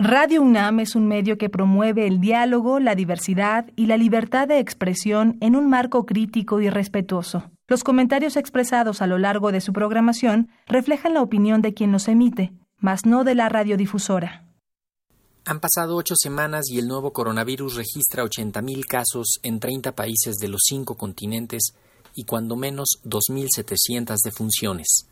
Radio UNAM es un medio que promueve el diálogo, la diversidad y la libertad de expresión en un marco crítico y respetuoso. Los comentarios expresados a lo largo de su programación reflejan la opinión de quien los emite, mas no de la radiodifusora. Han pasado ocho semanas y el nuevo coronavirus registra 80.000 casos en 30 países de los cinco continentes y cuando menos 2.700 defunciones.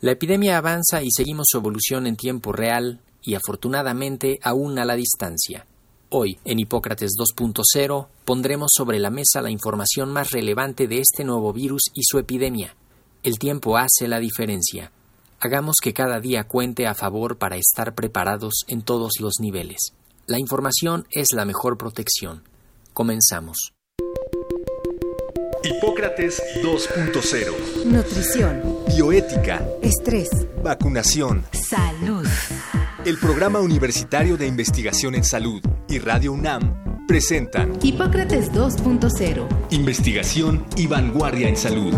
La epidemia avanza y seguimos su evolución en tiempo real y afortunadamente aún a la distancia. Hoy, en Hipócrates 2.0, pondremos sobre la mesa la información más relevante de este nuevo virus y su epidemia. El tiempo hace la diferencia. Hagamos que cada día cuente a favor para estar preparados en todos los niveles. La información es la mejor protección. Comenzamos. Hipócrates 2.0 Nutrición. Bioética. Estrés. Vacunación. Salud. El Programa Universitario de Investigación en Salud y Radio UNAM presentan Hipócrates 2.0. Investigación y vanguardia en salud.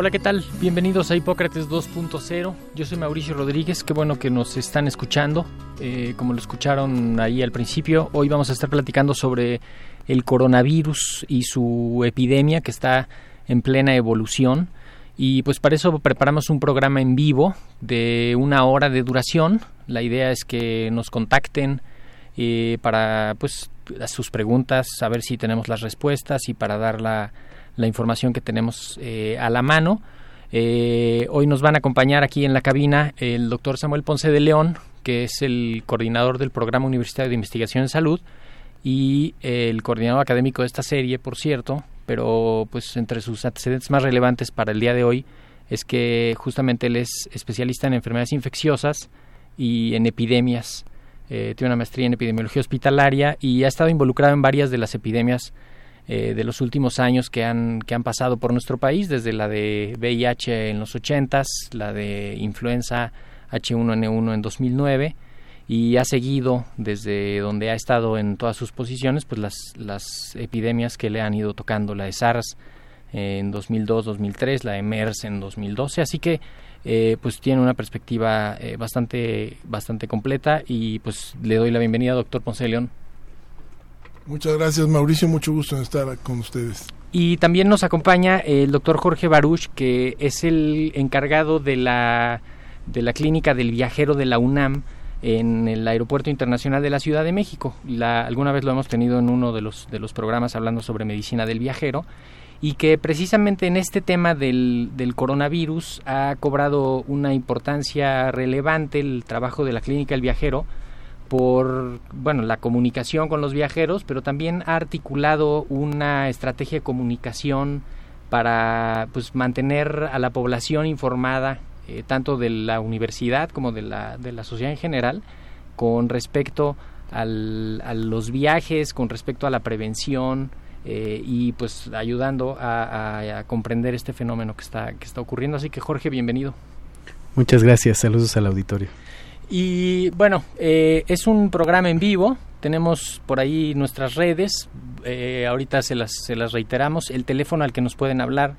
Hola, ¿qué tal? Bienvenidos a Hipócrates 2.0. Yo soy Mauricio Rodríguez, qué bueno que nos están escuchando. Eh, como lo escucharon ahí al principio, hoy vamos a estar platicando sobre el coronavirus y su epidemia que está en plena evolución. Y pues para eso preparamos un programa en vivo de una hora de duración. La idea es que nos contacten eh, para pues sus preguntas, saber si tenemos las respuestas y para dar la la información que tenemos eh, a la mano. Eh, hoy nos van a acompañar aquí en la cabina el doctor Samuel Ponce de León, que es el coordinador del Programa Universitario de Investigación en Salud y el coordinador académico de esta serie, por cierto, pero pues entre sus antecedentes más relevantes para el día de hoy es que justamente él es especialista en enfermedades infecciosas y en epidemias. Eh, tiene una maestría en epidemiología hospitalaria y ha estado involucrado en varias de las epidemias eh, de los últimos años que han, que han pasado por nuestro país, desde la de VIH en los 80, la de influenza H1N1 en 2009 y ha seguido desde donde ha estado en todas sus posiciones pues las, las epidemias que le han ido tocando, la de SARS en 2002-2003, la de MERS en 2012, así que eh, pues tiene una perspectiva eh, bastante bastante completa y pues le doy la bienvenida doctor Ponce León. Muchas gracias Mauricio, mucho gusto en estar con ustedes. Y también nos acompaña el doctor Jorge Baruch, que es el encargado de la, de la clínica del viajero de la UNAM en el Aeropuerto Internacional de la Ciudad de México. La, alguna vez lo hemos tenido en uno de los, de los programas hablando sobre medicina del viajero y que precisamente en este tema del, del coronavirus ha cobrado una importancia relevante el trabajo de la clínica del viajero por bueno la comunicación con los viajeros, pero también ha articulado una estrategia de comunicación para pues mantener a la población informada eh, tanto de la universidad como de la, de la sociedad en general con respecto al, a los viajes, con respecto a la prevención eh, y pues ayudando a, a, comprender este fenómeno que está, que está ocurriendo. Así que Jorge, bienvenido. Muchas gracias, saludos al auditorio. Y bueno, eh, es un programa en vivo. Tenemos por ahí nuestras redes. Eh, ahorita se las, se las reiteramos. El teléfono al que nos pueden hablar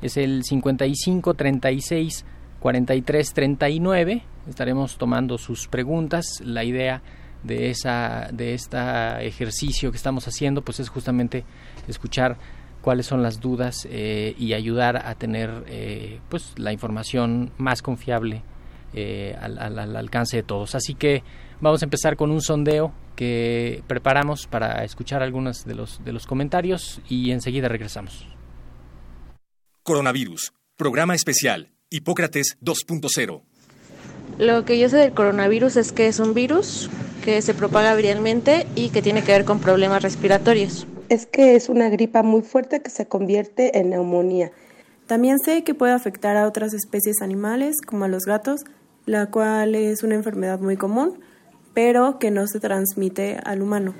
es el 55 36 43 39. Estaremos tomando sus preguntas. La idea de esa de este ejercicio que estamos haciendo pues es justamente escuchar cuáles son las dudas eh, y ayudar a tener eh, pues la información más confiable eh, al, al, al, alcance de todos. Así que vamos a empezar con un sondeo que preparamos para escuchar algunos de los, de los comentarios y enseguida regresamos. Coronavirus, programa especial, Hipócrates 2.0. Lo que yo sé del coronavirus es que es un virus que se propaga viralmente y que tiene que ver con problemas respiratorios. Es que es una gripa muy fuerte que se convierte en neumonía. También sé que puede afectar a otras especies animales, como a los gatos, la cual es una enfermedad muy común, pero que no se transmite al humano.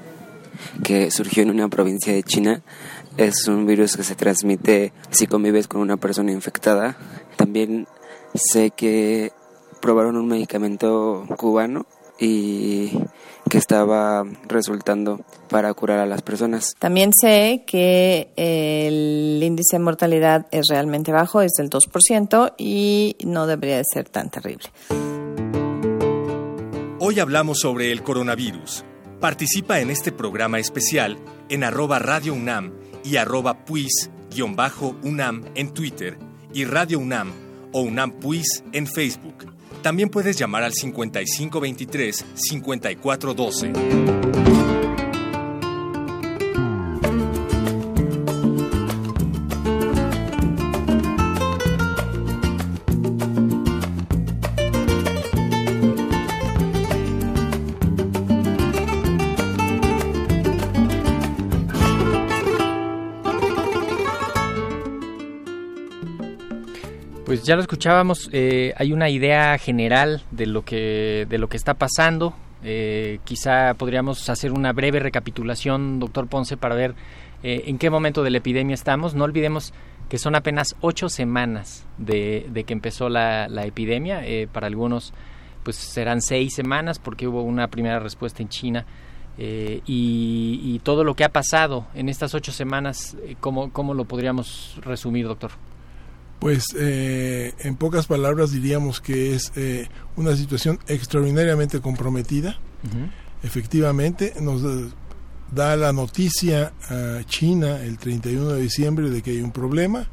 que surgió en una provincia de China. Es un virus que se transmite si convives con una persona infectada. También sé que probaron un medicamento cubano y que estaba resultando para curar a las personas. También sé que el índice de mortalidad es realmente bajo, es del 2% y no debería de ser tan terrible. Hoy hablamos sobre el coronavirus. Participa en este programa especial en arroba Radio UNAM y arroba puis-UNAM en Twitter y Radio UNAM o UNAM Puis en Facebook. También puedes llamar al 5523-5412. Ya lo escuchábamos, eh, hay una idea general de lo que, de lo que está pasando. Eh, quizá podríamos hacer una breve recapitulación, doctor Ponce, para ver eh, en qué momento de la epidemia estamos. No olvidemos que son apenas ocho semanas de, que empezó la, epidemia. para algunos, pues serán seis semanas porque hubo una primera respuesta en China. y, y, todo lo que ha pasado en estas ocho semanas, ¿cómo, cómo lo podríamos resumir, doctor? Pues eh, en pocas palabras diríamos que es eh, una situación extraordinariamente comprometida. Efectivamente, nos da la noticia a China el 31 de diciembre de que hay un problema.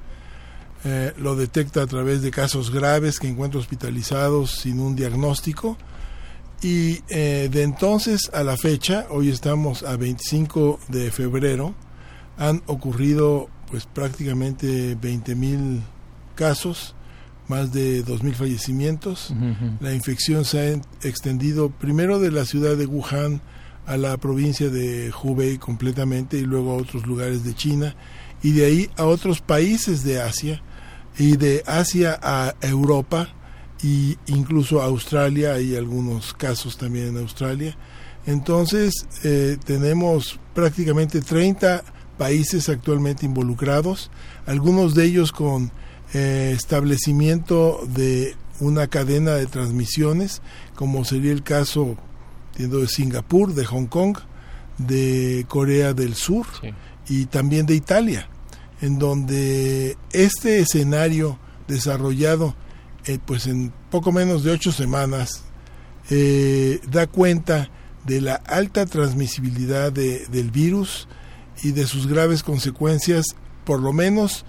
Eh, lo detecta a través de casos graves que encuentra hospitalizados sin un diagnóstico. Y de entonces a la fecha, hoy estamos a 25 de febrero, han ocurrido pues prácticamente 20 mil casos, más de 2.000 fallecimientos. La infección se ha extendido primero de la ciudad de Wuhan a la provincia de Hubei completamente y luego a otros lugares de China y de ahí a otros países de Asia y de Asia a Europa y incluso a Australia, hay algunos casos también en Australia. Entonces eh, tenemos prácticamente 30 países actualmente involucrados, algunos de ellos con eh, establecimiento de una cadena de transmisiones, como sería el caso de Singapur, de Hong Kong, de Corea del Sur y también de Italia, en donde este escenario desarrollado eh, pues en poco menos de ocho semanas eh, da cuenta de la alta transmisibilidad de, del virus y de sus graves consecuencias, por lo menos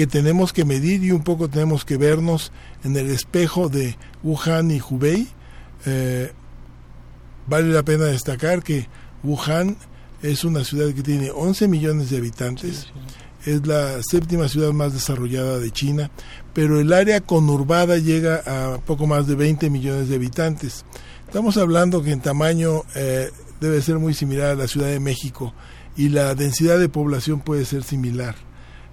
que tenemos que medir y un poco tenemos que vernos en el espejo de Wuhan y Hubei. Eh, vale la pena destacar que Wuhan es una ciudad que tiene 11 millones de habitantes, es la séptima ciudad más desarrollada de China, pero el área conurbada llega a poco más de 20 millones de habitantes. Estamos hablando que en tamaño eh, debe ser muy similar a la Ciudad de México y la densidad de población puede ser similar.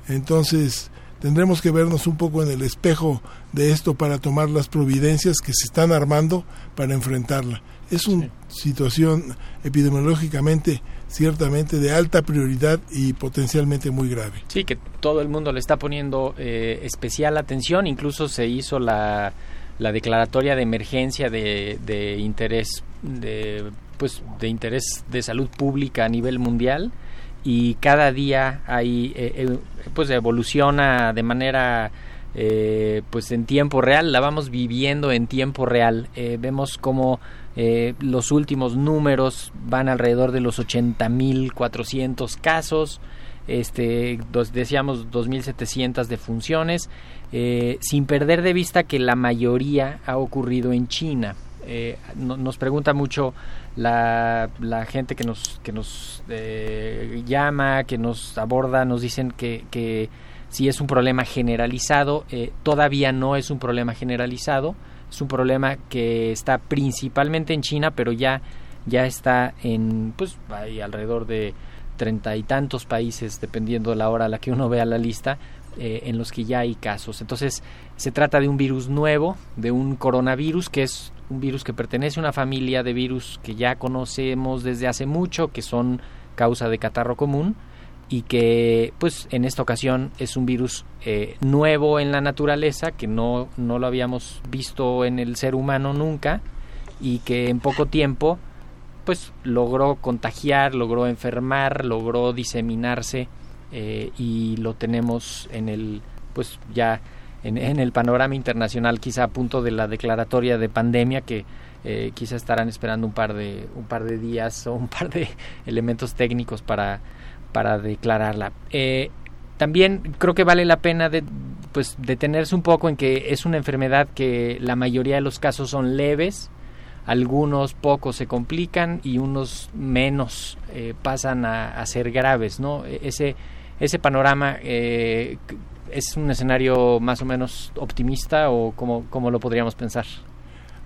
Entonces, tendremos que vernos un poco en el espejo de esto para tomar las providencias que se están armando para enfrentarla. Es una situación epidemiológicamente ciertamente de alta prioridad y potencialmente muy grave. Sí, que todo el mundo le está poniendo eh, especial atención, incluso se hizo la, la declaratoria de emergencia de, de interés de pues de interés de salud pública a nivel mundial y cada día hay eh, eh, pues evoluciona de manera eh, pues en tiempo real la vamos viviendo en tiempo real. Vemos como los últimos números van alrededor de los 80.400 casos este dos, decíamos 2.700 defunciones sin perder de vista que la mayoría ha ocurrido en China nos pregunta mucho la, la gente que nos, que nos eh, llama, que nos aborda, nos dicen que, que si es un problema generalizado, eh, todavía no es un problema generalizado, es un problema que está principalmente en China, pero ya, ya está en, pues, hay alrededor de treinta y tantos países, dependiendo de la hora a la que uno vea la lista, eh, en los que ya hay casos. Entonces, se trata de un virus nuevo, de un coronavirus, que es un virus que pertenece a una familia de virus que ya conocemos desde hace mucho, que son causa de catarro común y que pues en esta ocasión es un virus eh, nuevo en la naturaleza que no, no lo habíamos visto en el ser humano nunca y que en poco tiempo pues logró contagiar, logró enfermar, logró diseminarse eh, y lo tenemos en el pues ya en, en, el panorama internacional quizá a punto de la declaratoria de pandemia que eh, quizá estarán esperando un par de un par de días o un par de elementos técnicos para para declararla. Eh, también creo que vale la pena de, pues detenerse un poco en que es una enfermedad que la mayoría de los casos son leves algunos pocos se complican y unos menos eh, pasan a, a, ser graves no e, ese ese panorama eh, es un escenario más o menos optimista o cómo, cómo lo podríamos pensar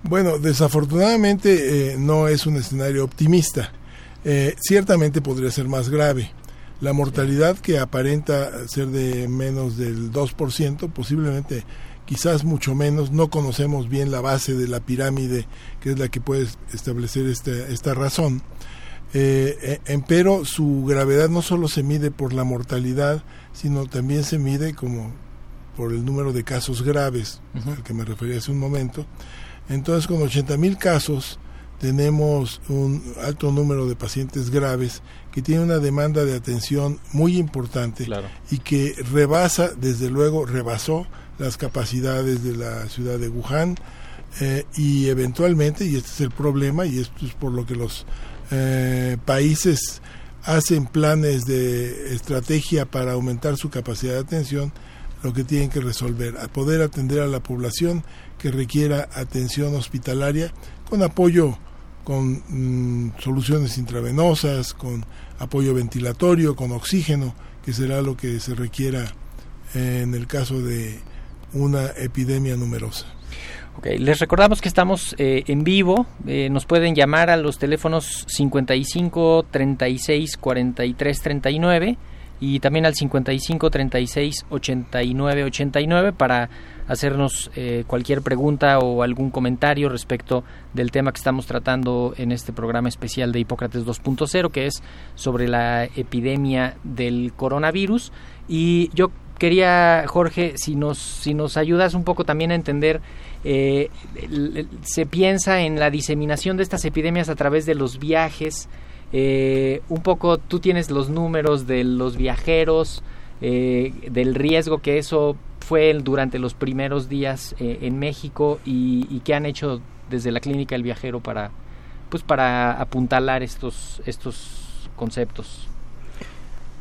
bueno, desafortunadamente eh, no es un escenario optimista. Eh, ciertamente podría ser más grave. La mortalidad que aparenta ser de menos del 2%, posiblemente quizás mucho menos, no conocemos bien la base de la pirámide, que es la que puede establecer este, esta razón. Eh, pero su gravedad no solo se mide por la mortalidad, sino también se mide como por el número de casos graves, uh -huh. al que me refería hace un momento. Entonces, con 80 mil casos, tenemos un alto número de pacientes graves que tienen una demanda de atención muy importante claro. y que rebasa, desde luego, rebasó las capacidades de la ciudad de Wuhan eh, y eventualmente, y este es el problema, y esto es por lo que los eh, países hacen planes de estrategia para aumentar su capacidad de atención, lo que tienen que resolver, a poder atender a la población que requiera atención hospitalaria con apoyo con mm, soluciones intravenosas, con apoyo ventilatorio, con oxígeno, que será lo que se requiera en el caso de una epidemia numerosa. Okay. Les recordamos que estamos eh, en vivo. Eh, nos pueden llamar a los teléfonos 55 36 43 39 y también al 55 36 89 89 para hacernos eh, cualquier pregunta o algún comentario respecto del tema que estamos tratando en este programa especial de Hipócrates 2.0 que es sobre la epidemia del coronavirus y yo quería Jorge si nos si nos ayudas un poco también a entender eh, se piensa en la diseminación de estas epidemias a través de los viajes eh, un poco tú tienes los números de los viajeros, eh, del riesgo que eso fue durante los primeros días eh, en México y, y qué han hecho desde la clínica del viajero para pues para apuntalar estos estos conceptos.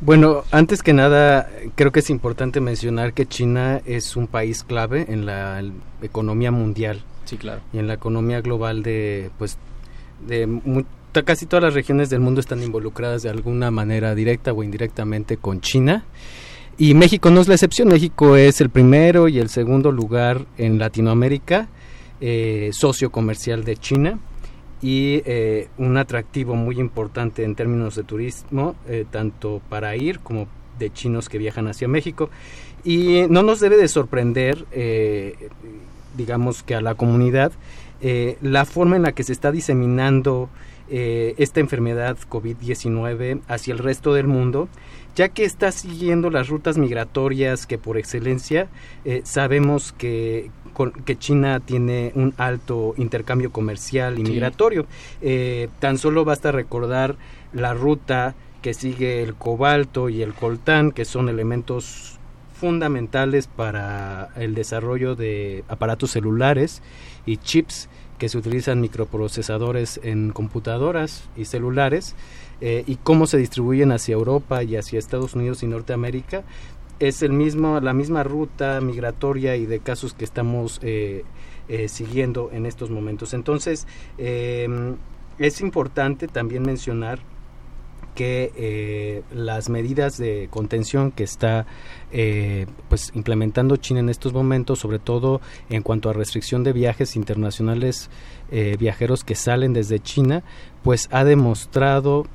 Bueno, antes que nada, creo que es importante mencionar que China es un país clave en la economía mundial. Sí, claro. Y en la economía global de, pues, de casi todas las regiones del mundo están involucradas de alguna manera directa o indirectamente con China. Y México no es la excepción. México es el primero y el segundo lugar en Latinoamérica, eh, socio comercial de China y eh, un atractivo muy importante en términos de turismo, eh, tanto para ir como de chinos que viajan hacia México. Y no nos debe de sorprender, eh, digamos que a la comunidad, eh, la forma en la que se está diseminando eh, esta enfermedad COVID-19 hacia el resto del mundo, ya que está siguiendo las rutas migratorias que por excelencia sabemos que, que China tiene un alto intercambio comercial y Sí. migratorio. Eh, tan solo basta recordar la ruta que sigue el cobalto y el coltán, que son elementos fundamentales para el desarrollo de aparatos celulares y chips que se utilizan microprocesadores en computadoras y celulares eh, y cómo se distribuyen hacia Europa y hacia Estados Unidos y Norteamérica es el mismo la misma ruta migratoria y de casos que estamos eh, eh, siguiendo en estos momentos. Entonces eh, es importante también mencionar que eh, las medidas de contención que está eh, pues implementando China en estos momentos, sobre todo en cuanto a restricción de viajes internacionales, eh, viajeros que salen desde China, pues ha demostrado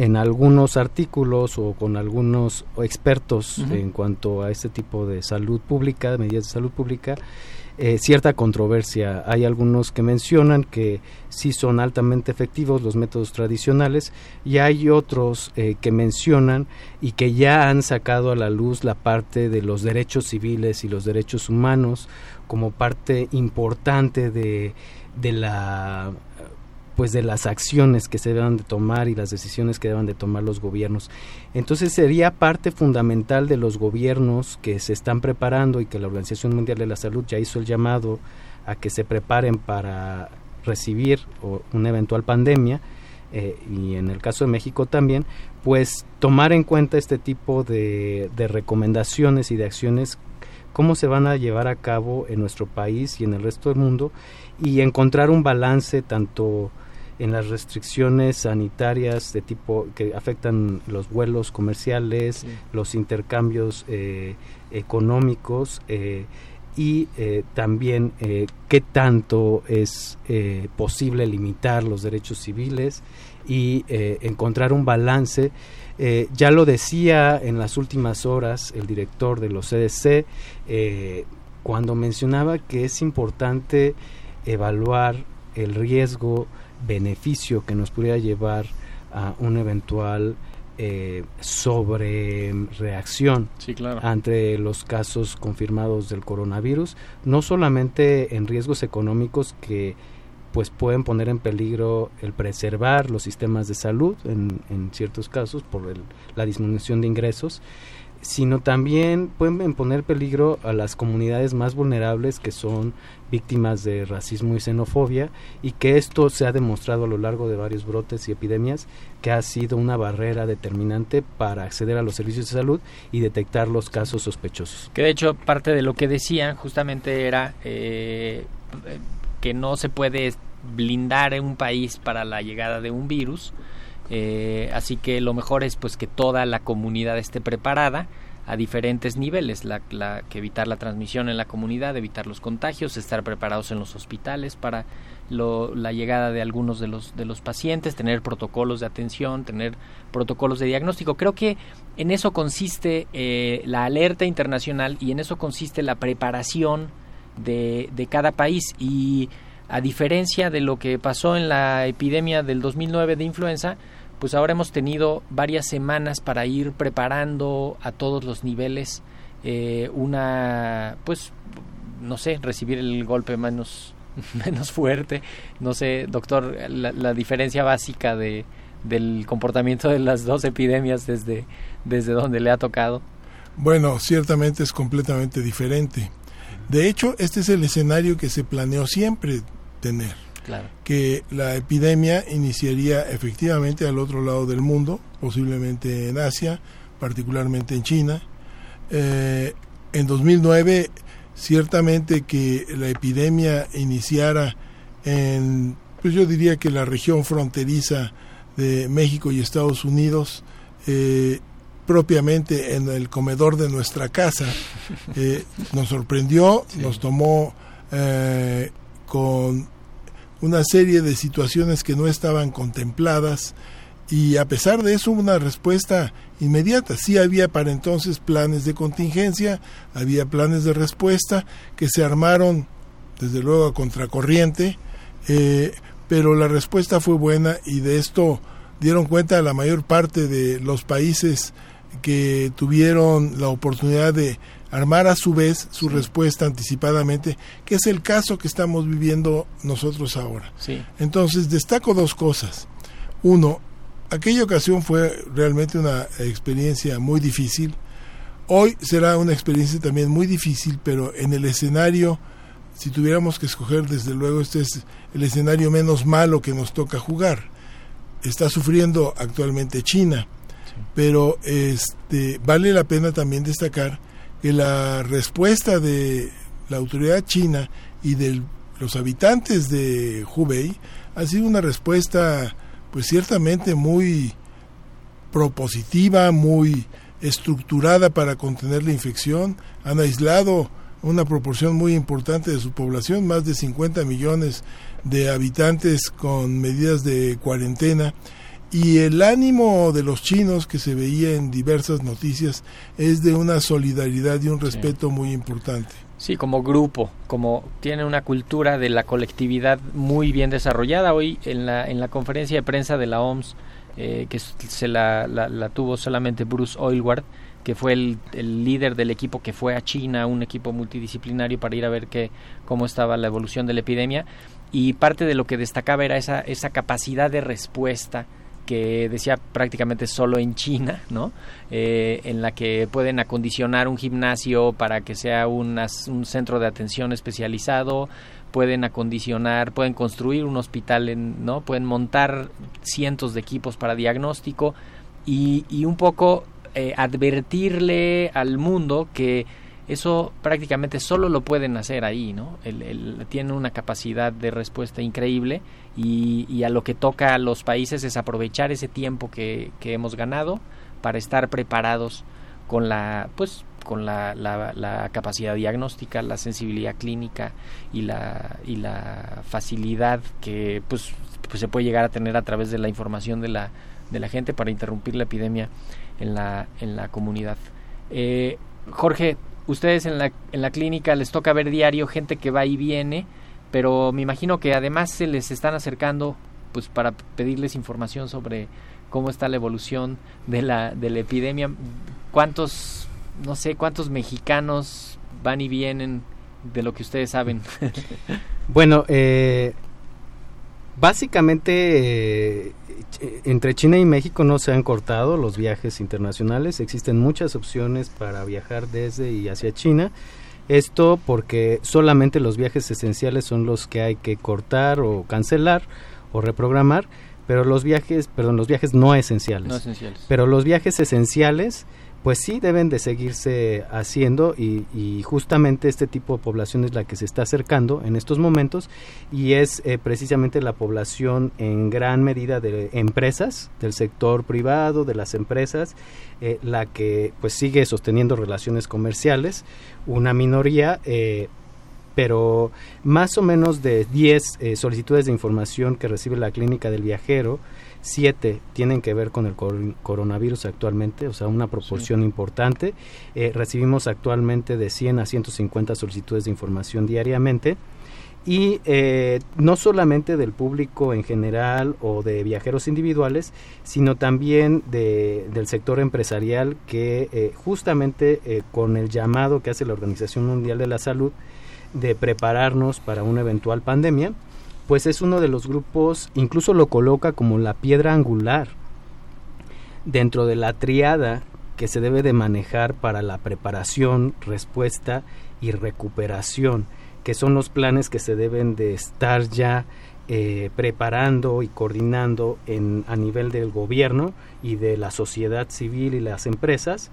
en algunos artículos o con algunos expertos en cuanto a este tipo de salud pública, medidas de salud pública, eh, cierta controversia. Hay algunos que mencionan que sí son altamente efectivos los métodos tradicionales y hay otros eh, que mencionan y que ya han sacado a la luz la parte de los derechos civiles y los derechos humanos como parte importante de, de la pues de las acciones que se deben de tomar y las decisiones que deben de tomar los gobiernos. Entonces sería parte fundamental de los gobiernos que se están preparando y que la Organización Mundial de la Salud ya hizo el llamado a que se preparen para recibir una eventual pandemia eh, y en el caso de México también, pues tomar en cuenta este tipo de, de recomendaciones y de acciones cómo se van a llevar a cabo en nuestro país y en el resto del mundo y encontrar un balance tanto en las restricciones sanitarias de tipo que afectan los vuelos comerciales, los intercambios eh, económicos eh, y eh, también qué tanto es eh, posible limitar los derechos civiles y encontrar un balance. Ya lo decía en las últimas horas el director de los CDC cuando mencionaba que es importante evaluar el riesgo beneficio que nos pudiera llevar a un eventual eh, sobre reacción Sí, claro. ante los casos confirmados del coronavirus, no solamente en riesgos económicos que pues pueden poner en peligro el preservar los sistemas de salud en, en ciertos casos por el- la disminución de ingresos, sino también pueden poner en peligro a las comunidades más vulnerables que son víctimas de racismo y xenofobia y que esto se ha demostrado a lo largo de varios brotes y epidemias que ha sido una barrera determinante para acceder a los servicios de salud y detectar los casos sospechosos. Que de hecho parte de lo que decían justamente era eh, eh, que no se puede blindar un país para la llegada de un virus, eh, así que lo mejor es pues que toda la comunidad esté preparada a diferentes niveles, la, que evitar la transmisión en la comunidad, evitar los contagios, estar preparados en los hospitales para lo- la llegada de algunos de los de los pacientes, tener protocolos de atención, tener protocolos de diagnóstico. Creo que en eso consiste eh, la alerta internacional y en eso consiste la preparación de, de cada país y a diferencia de lo que pasó en la epidemia del 2009 de influenza, pues ahora hemos tenido varias semanas para ir preparando a todos los niveles eh, una, pues, no sé, recibir el golpe menos, menos fuerte. No sé, doctor, la, la diferencia básica de, del comportamiento de las dos epidemias desde, desde donde le ha tocado. Bueno, ciertamente es completamente diferente. De hecho, este es el escenario que se planeó siempre tener, Claro. que la epidemia iniciaría efectivamente al otro lado del mundo, posiblemente en Asia, particularmente en China. Eh, en 2009, ciertamente que la epidemia iniciara en, pues yo diría que la región fronteriza de México y Estados Unidos, eh, propiamente en el comedor de nuestra casa, eh, nos sorprendió, nos tomó eh, con una serie de situaciones que no estaban contempladas y a pesar de eso una respuesta inmediata. Sí había para entonces planes de contingencia, había planes de respuesta que se armaron desde luego a contracorriente, eh, pero la respuesta fue buena y de esto dieron cuenta la mayor parte de los países que tuvieron la oportunidad de armar a su vez su respuesta anticipadamente, que es el caso que estamos viviendo nosotros ahora. Sí. Entonces, destaco dos cosas. Uno, aquella ocasión fue realmente una experiencia muy difícil. Hoy será una experiencia también muy difícil, pero en el escenario, si tuviéramos que escoger, desde luego este es el escenario menos malo que nos toca jugar. Está sufriendo actualmente China, pero este vale la pena también destacar que la respuesta de la autoridad china y de los habitantes de Hubei ha sido una respuesta pues ciertamente muy propositiva, muy estructurada para contener la infección, han aislado una proporción muy importante de su población, más de 50 millones de habitantes con medidas de cuarentena y el ánimo de los chinos que se veía en diversas noticias es de una solidaridad y un respeto muy importante. Sí, como grupo, como tiene una cultura de la colectividad muy bien desarrollada. Hoy en la, en la conferencia de prensa de la OMS, eh, que se la, la, tuvo solamente Bruce Oilward, que fue el, el, líder del equipo que fue a China, un equipo multidisciplinario para ir a ver qué, cómo estaba la evolución de la epidemia. Y parte de lo que destacaba era esa, esa capacidad de respuesta que decía prácticamente solo en China, ¿no? Eh, en la que pueden acondicionar un gimnasio para que sea un centro de atención especializado, pueden acondicionar, pueden construir un hospital, en, ¿no? Pueden montar cientos de equipos para diagnóstico y, un poco eh, advertirle al mundo que eso prácticamente solo lo pueden hacer ahí, ¿no? El, una capacidad de respuesta increíble y, a lo que toca a los países es aprovechar ese tiempo que, hemos ganado para estar preparados con la, pues, con la, capacidad diagnóstica, la sensibilidad clínica y la, y la facilidad que pues, pues se puede llegar a tener a través de la información de la, de la gente para interrumpir la epidemia en la, en la comunidad. Eh, Jorge, ustedes en la, en la clínica les toca ver diario gente que va y viene, pero me imagino que además se les están acercando pues para pedirles información sobre cómo está la evolución de la, de la epidemia. ¿Cuántos, no sé, cuántos mexicanos van y vienen de lo que ustedes saben? bueno, eh, básicamente eh, entre China y México no se han cortado los viajes internacionales, existen muchas opciones para viajar desde y hacia China. Esto porque solamente los viajes esenciales son los que hay que cortar o cancelar o reprogramar, pero los viajes, perdón, los viajes no esenciales. No esenciales. Pero los viajes esenciales pues sí deben de seguirse haciendo y, justamente este tipo de población es la que se está acercando en estos momentos y es eh, precisamente la población en gran medida de empresas, del sector privado, de las empresas, eh, la que pues sigue sosteniendo relaciones comerciales, una minoría eh, pero más o menos de 10 solicitudes de información que recibe la clínica del viajero, siete tienen que ver con el coronavirus actualmente, o sea, una proporción importante. Eh, recibimos actualmente de 100 a 150 solicitudes de información diariamente. Y eh, no solamente del público en general o de viajeros individuales, sino también de, del sector empresarial que eh, justamente con el llamado que hace la Organización Mundial de la Salud de prepararnos para una eventual pandemia, pues es uno de los grupos, incluso lo coloca como la piedra angular dentro de la triada que se debe de manejar para la preparación, respuesta y recuperación, que son los planes que se deben de estar ya eh, preparando y coordinando a nivel del gobierno y de la sociedad civil y las empresas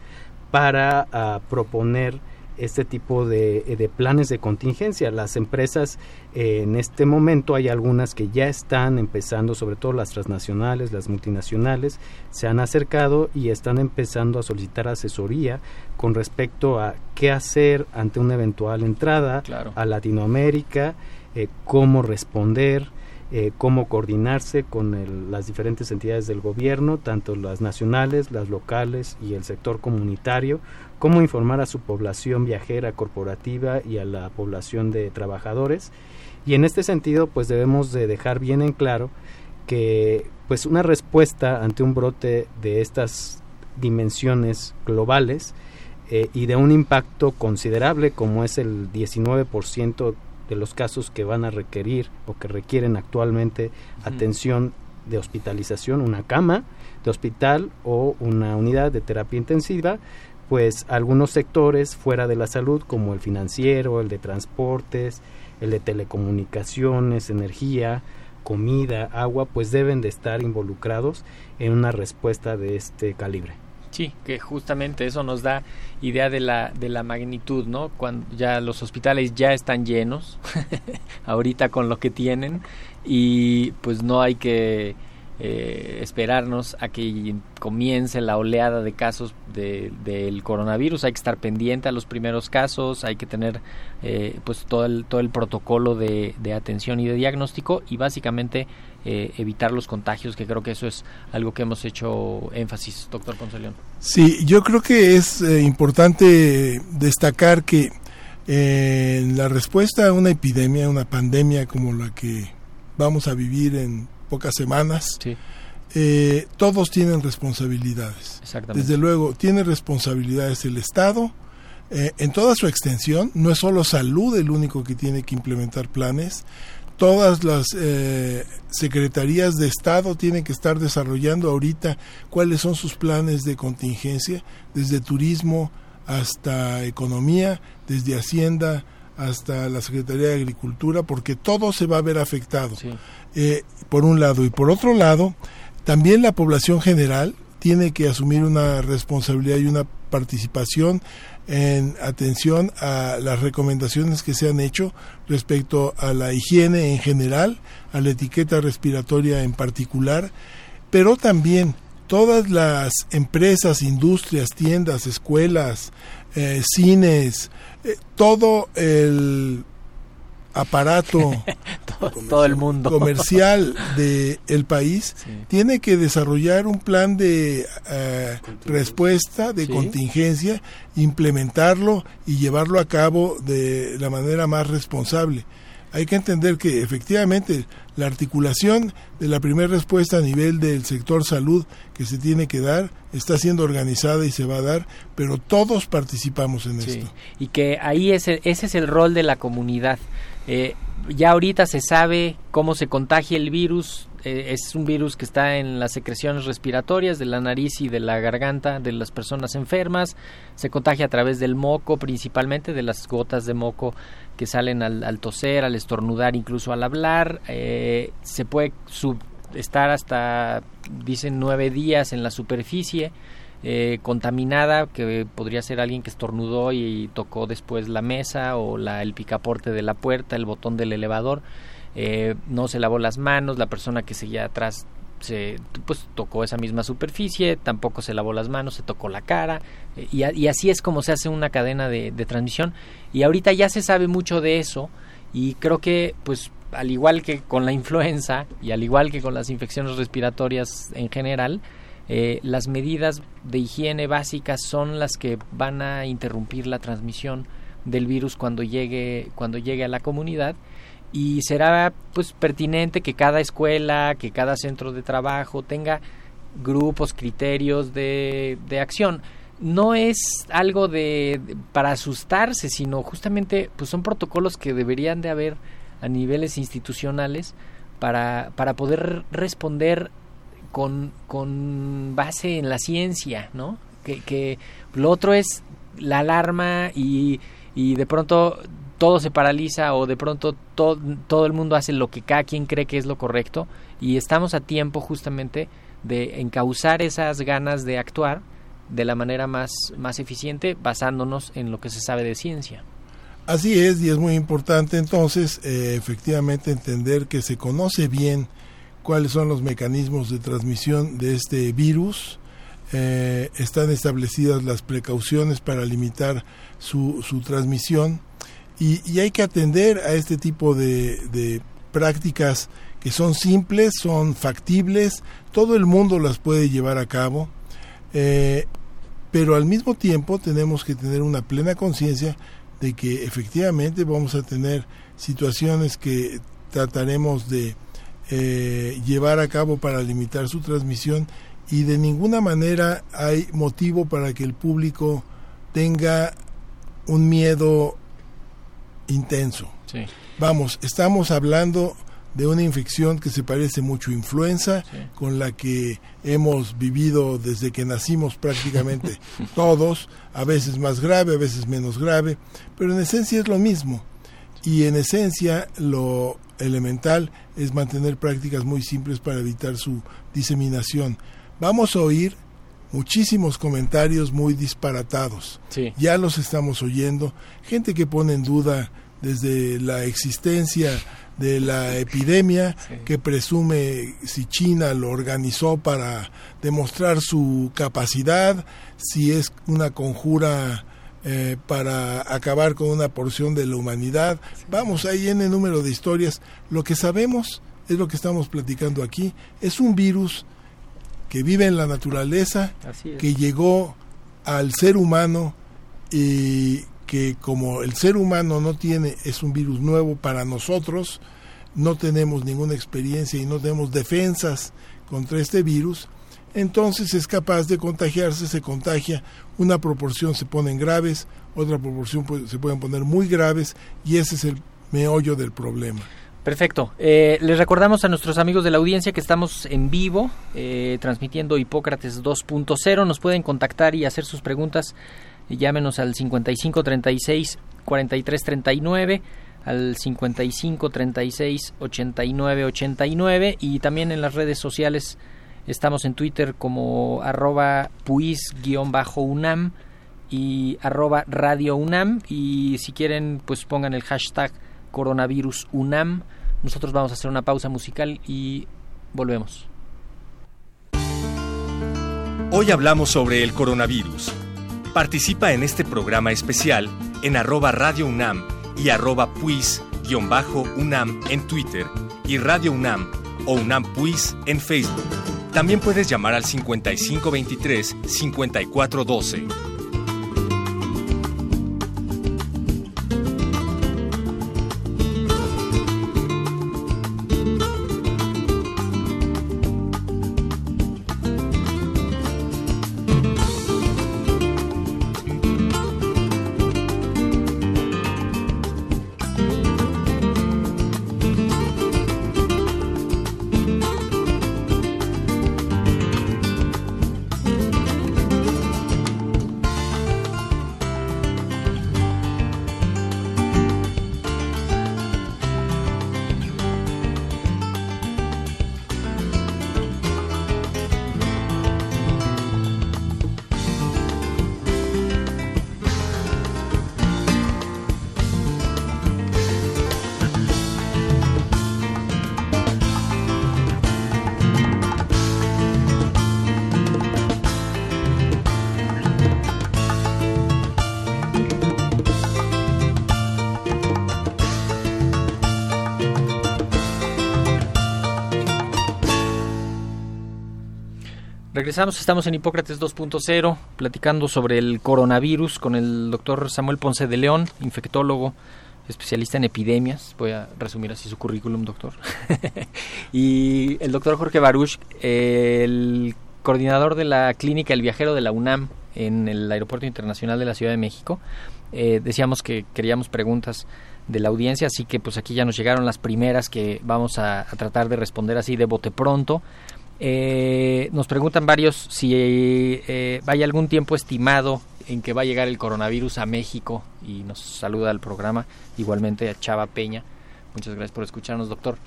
para ah, proponer este tipo de, de, planes de contingencia. Las empresas eh, en este momento hay algunas que ya están empezando, sobre todo las transnacionales, las multinacionales, se han acercado y están empezando a solicitar asesoría con respecto a qué hacer ante una eventual entrada a Latinoamérica, eh, cómo responder, eh, cómo coordinarse con las diferentes entidades del gobierno, tanto las nacionales, las locales y el sector comunitario, cómo informar a su población viajera corporativa y a la población de trabajadores. Y en este sentido, pues debemos de dejar bien en claro que pues una respuesta ante un brote de estas dimensiones globales eh, y de un impacto considerable como es el 19% de los casos que van a requerir o que requieren actualmente atención de hospitalización, una cama de hospital o una unidad de terapia intensiva, pues algunos sectores fuera de la salud como el financiero, el de transportes, el de telecomunicaciones, energía, comida, agua, pues deben de estar involucrados en una respuesta de este calibre. Sí, que justamente eso nos da idea de la, de la magnitud, ¿no? Cuando ya los hospitales ya están llenos, ahorita con lo que tienen, y pues no hay que eh, esperarnos a que comience la oleada de casos del coronavirus. Hay que estar pendiente a los primeros casos, hay que tener eh, pues todo el, todo el protocolo de, de, atención y de diagnóstico y básicamente eh, evitar los contagios, que creo que eso es algo que hemos hecho énfasis, doctor Ponce León. Sí, yo creo que es eh, importante destacar que eh, en la respuesta a una epidemia, una pandemia como la que vamos a vivir en pocas semanas, todos tienen responsabilidades. Desde luego, tiene responsabilidades el Estado, en toda su extensión, no es solo salud el único que tiene que implementar planes, todas las eh, secretarías de Estado tienen que estar desarrollando ahorita cuáles son sus planes de contingencia, desde turismo hasta economía, desde Hacienda hasta la Secretaría de Agricultura, porque todo se va a ver afectado, eh, por un lado. Y por otro lado, también la población general tiene que asumir una responsabilidad y una participación en atención a las recomendaciones que se han hecho respecto a la higiene en general, a la etiqueta respiratoria en particular, pero también todas las empresas, industrias, tiendas, escuelas, eh, cines, eh, todo el aparato todo, el mundo. Comercial del el país tiene que desarrollar un plan de eh, respuesta de contingencia implementarlo y llevarlo a cabo de la manera más responsable. Hay que entender que efectivamente la articulación de la primera respuesta a nivel del sector salud que se tiene que dar está siendo organizada y se va a dar, pero todos participamos en esto. Y que ahí ese, ese es el rol de la comunidad. Eh, ya ahorita se sabe cómo se contagia el virus. Eh, es un virus que está en las secreciones respiratorias de la nariz y de la garganta de las personas enfermas. Se contagia a través del moco, principalmente de las gotas de moco que salen al, toser, al estornudar, incluso al hablar. Eh, se puede estar hasta, dicen, nueve días en la superficie eh, contaminada, que podría ser alguien que estornudó y, tocó después la mesa o la, el picaporte de la puerta, el botón del elevador, eh, no se lavó las manos, la persona que seguía atrás se pues tocó esa misma superficie, tampoco se lavó las manos, se tocó la cara eh, y, así es como se hace una cadena de, de, transmisión. Y ahorita ya se sabe mucho de eso y creo que pues al igual que con la influenza y al igual que con las infecciones respiratorias en general eh, las medidas de higiene básicas son las que van a interrumpir la transmisión del virus cuando llegue cuando llegue a la comunidad y será pues pertinente que cada escuela, que cada centro de trabajo tenga grupos, criterios de, de acción. No es algo de, para asustarse, sino justamente pues son protocolos que deberían de haber a niveles institucionales para, para poder responder con, con base en la ciencia, ¿no? Que, que lo otro es la alarma y, y de pronto todo se paraliza o de pronto todo, todo el mundo hace lo que cada quien cree que es lo correcto y estamos a tiempo justamente de encauzar esas ganas de actuar de la manera más, más eficiente basándonos en lo que se sabe de ciencia. Así es, y es muy importante entonces eh, efectivamente entender que se conoce bien cuáles son los mecanismos de transmisión de este virus, eh, están establecidas las precauciones para limitar su, su transmisión. Y, hay que atender a este tipo de, prácticas que son simples, son factibles, todo el mundo las puede llevar a cabo, eh, pero al mismo tiempo tenemos que tener una plena conciencia de que efectivamente vamos a tener situaciones que trataremos de eh, llevar a cabo para limitar su transmisión y de ninguna manera hay motivo para que el público tenga un miedo intenso. Vamos, estamos hablando de una infección que se parece mucho a influenza, con la que hemos vivido desde que nacimos prácticamente todos, a veces más grave, a veces menos grave, pero en esencia es lo mismo. Y en esencia lo elemental es mantener prácticas muy simples para evitar su diseminación. Vamos a oír muchísimos comentarios muy disparatados. Ya los estamos oyendo. Gente que pone en duda desde la existencia de la epidemia, que presume si China lo organizó para demostrar su capacidad, si es una conjura eh, para acabar con una porción de la humanidad. Vamos, en el número de historias. Lo que sabemos es lo que estamos platicando aquí. Es un virus que vive en la naturaleza, que llegó al ser humano y que como el ser humano no tiene, es un virus nuevo para nosotros, no tenemos ninguna experiencia y no tenemos defensas contra este virus, entonces es capaz de contagiarse, se contagia, una proporción se ponen graves, otra proporción se pueden poner muy graves y ese es el meollo del problema. Perfecto. Eh, les recordamos a nuestros amigos de la audiencia que estamos en vivo eh, transmitiendo Hipócrates 2.0. Nos pueden contactar y hacer sus preguntas. Llámenos al 55 36 43 39 al 55 36 89 89 y también en las redes sociales estamos en Twitter como arroba puis-unam y arroba radio UNAM y si quieren pues pongan el hashtag coronavirus UNAM nosotros vamos a hacer una pausa musical y volvemos. Hoy hablamos sobre el coronavirus. Participa en este programa especial en arroba Radio UNAM y arroba puis-UNAM en Twitter y Radio UNAM o UNAM Puis en Facebook. También puedes llamar al 5523-5412. Regresamos, estamos en Hipócrates 2.0, platicando sobre el coronavirus con el doctor Samuel Ponce de León, infectólogo, especialista en epidemias. Voy a resumir así su currículum, doctor. y el doctor Jorge Baruch, el coordinador de la clínica El Viajero de la UNAM en el Aeropuerto Internacional de la Ciudad de México. Eh, decíamos que queríamos preguntas de la audiencia, así que pues aquí ya nos llegaron las primeras que vamos a, a tratar de responder así de bote pronto. Eh, nos preguntan varios si eh, hay algún tiempo estimado en que va a llegar el coronavirus a México y nos saluda al programa, igualmente a Chava Peña. Muchas gracias por escucharnos, doctor.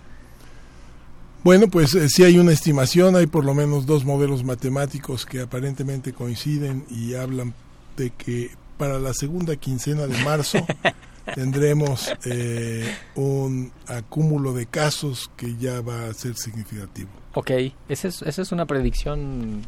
Bueno, pues eh, sí hay una estimación, hay por lo menos dos modelos matemáticos que aparentemente coinciden y hablan de que para la segunda quincena de marzo tendremos eh, un acúmulo de casos que ya va a ser significativo. Ok, esa es, esa es una predicción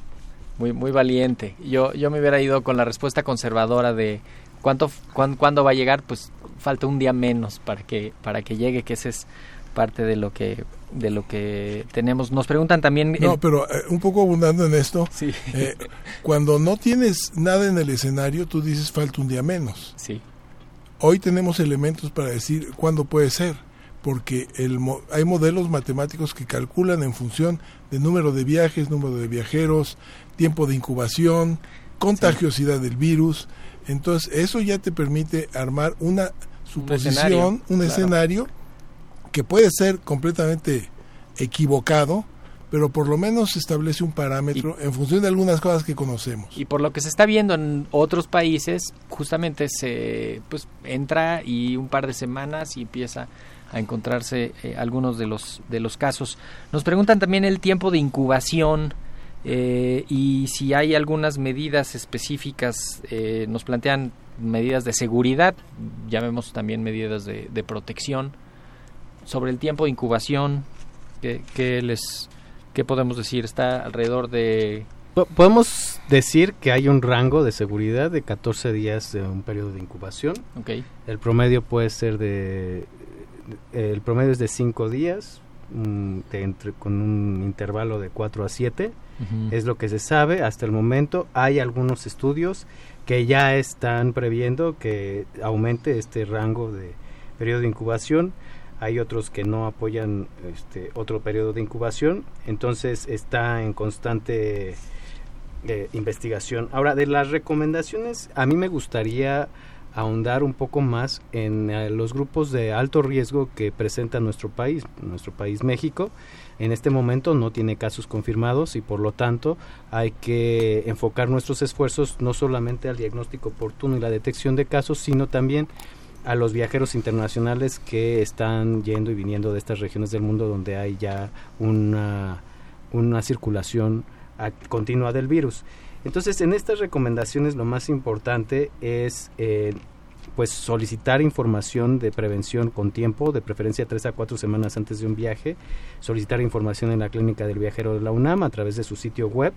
muy muy valiente. Yo yo me hubiera ido con la respuesta conservadora de cuánto cuándo va a llegar, pues falta un día menos para que para que llegue, que ese es parte de lo que de lo que tenemos. Nos preguntan también No, pero eh, un poco abundando en esto. Sí. Eh, cuando no tienes nada en el escenario, tú dices falta un día menos. Sí. Hoy tenemos elementos para decir cuándo puede ser porque el, hay modelos matemáticos que calculan en función del número de viajes, número de viajeros, tiempo de incubación, contagiosidad del virus. Entonces, eso ya te permite armar una suposición, un escenario, que puede ser completamente equivocado, pero por lo menos establece un parámetro en función de algunas cosas que conocemos. Y por lo que se está viendo en otros países, justamente se pues entra y un par de semanas y empieza a encontrarse eh, algunos de los de los casos. Nos preguntan también el tiempo de incubación eh, y si hay algunas medidas específicas. Eh, nos plantean medidas de seguridad, ya vemos también medidas de, de protección. Sobre el tiempo de incubación, ¿qué, les qué podemos decir? Está alrededor de Podemos decir que hay un rango de seguridad de 14 días de un periodo de incubación. Okay. El promedio puede ser de el promedio es de 5 días, un, con un intervalo de 4 a 7. Es lo que se sabe hasta el momento. Hay algunos estudios que ya están previendo que aumente este rango de periodo de incubación. Hay otros que no apoyan este otro periodo de incubación. Entonces está en constante eh, investigación. Ahora, de las recomendaciones, a mí me gustaría ahondar un poco más en eh, los grupos de alto riesgo que presenta nuestro país, nuestro país México. En este momento no tiene casos confirmados y por lo tanto hay que enfocar nuestros esfuerzos no solamente al diagnóstico oportuno y la detección de casos, sino también a los viajeros internacionales que están yendo y viniendo de estas regiones del mundo donde hay ya una, una circulación continua del virus. Entonces, en estas recomendaciones lo más importante es eh, pues solicitar información de prevención con tiempo, de preferencia tres a cuatro semanas antes de un viaje, solicitar información en la clínica del viajero de la UNAM a través de su sitio web.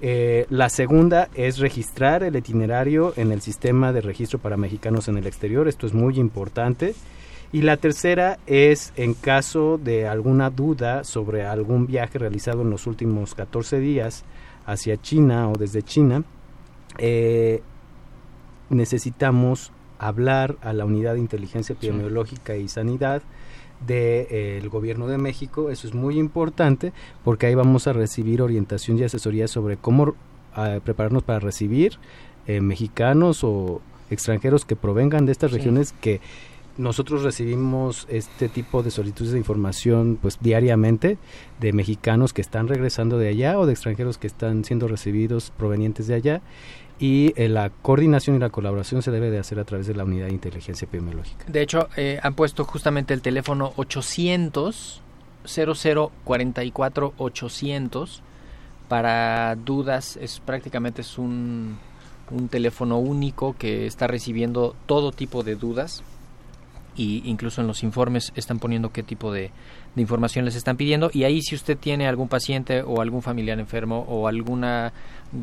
Eh, la segunda es registrar el itinerario en el sistema de registro para mexicanos en el exterior. Esto es muy importante. Y la tercera es en caso de alguna duda sobre algún viaje realizado en los últimos 14 días, hacia China o desde China, eh, necesitamos hablar a la unidad de inteligencia epidemiológica y sanidad del eh, gobierno de México. Eso es muy importante porque ahí vamos a recibir orientación y asesoría sobre cómo ah, prepararnos para recibir eh, mexicanos o extranjeros que provengan de estas regiones que nosotros recibimos este tipo de solicitudes de información pues diariamente de mexicanos que están regresando de allá o de extranjeros que están siendo recibidos provenientes de allá. Y eh, la coordinación y la colaboración se debe de hacer a través de la unidad de inteligencia epidemiológica. De hecho, eh, han puesto justamente el teléfono 800 0044 800 para dudas, es prácticamente es un, un teléfono único que está recibiendo todo tipo de dudas y incluso en los informes están poniendo qué tipo de, información les están pidiendo y ahí si usted tiene algún paciente o algún familiar enfermo o alguna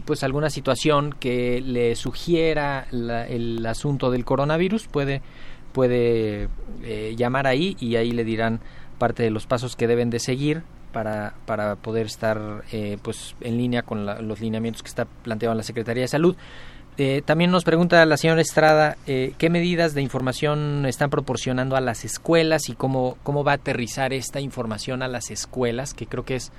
pues alguna situación que le sugiera el asunto del coronavirus puede puede eh, llamar ahí y ahí le dirán parte de los pasos que deben de seguir para, para poder estar eh, pues en línea con los lineamientos que está planteado en la Secretaría de Salud. Eh, también nos pregunta la señora Estrada eh, qué medidas de información están proporcionando a las escuelas y cómo, cómo va a aterrizar esta información a las escuelas, que creo que es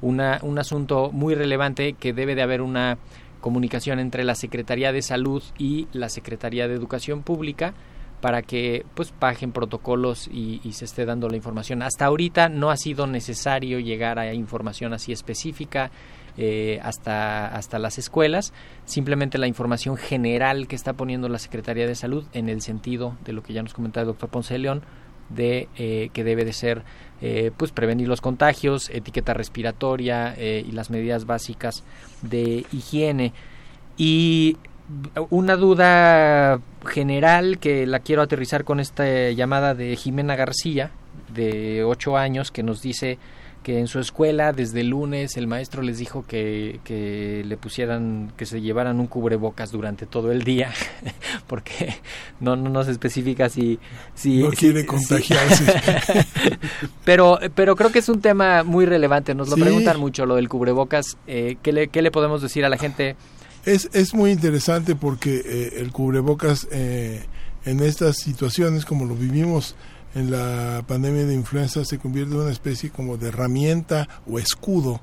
una, un asunto muy relevante que debe de haber una comunicación entre la Secretaría de Salud y la Secretaría de Educación Pública para que pues paguen protocolos y, y, se esté dando la información. Hasta ahorita no ha sido necesario llegar a información así específica eh, hasta, hasta las escuelas, simplemente la información general que está poniendo la Secretaría de Salud en el sentido de lo que ya nos comentaba el doctor Ponce León, de eh, que debe de ser eh, pues prevenir los contagios, etiqueta respiratoria y las medidas básicas de higiene. Y una duda general que la quiero aterrizar con esta llamada de Jimena García, de ocho años, que nos dice que en su escuela desde el lunes el maestro les dijo que, que le pusieran, que se llevaran un cubrebocas durante todo el día, porque no, no nos especifica si... si no quiere contagiarse. pero, pero creo que es un tema muy relevante, nos lo preguntan mucho lo del cubrebocas, eh, ¿qué, le, ¿qué le podemos decir a la gente? Es, es muy interesante porque eh, el cubrebocas eh, en estas situaciones como lo vivimos en la pandemia de influenza se convierte en una especie como de herramienta o escudo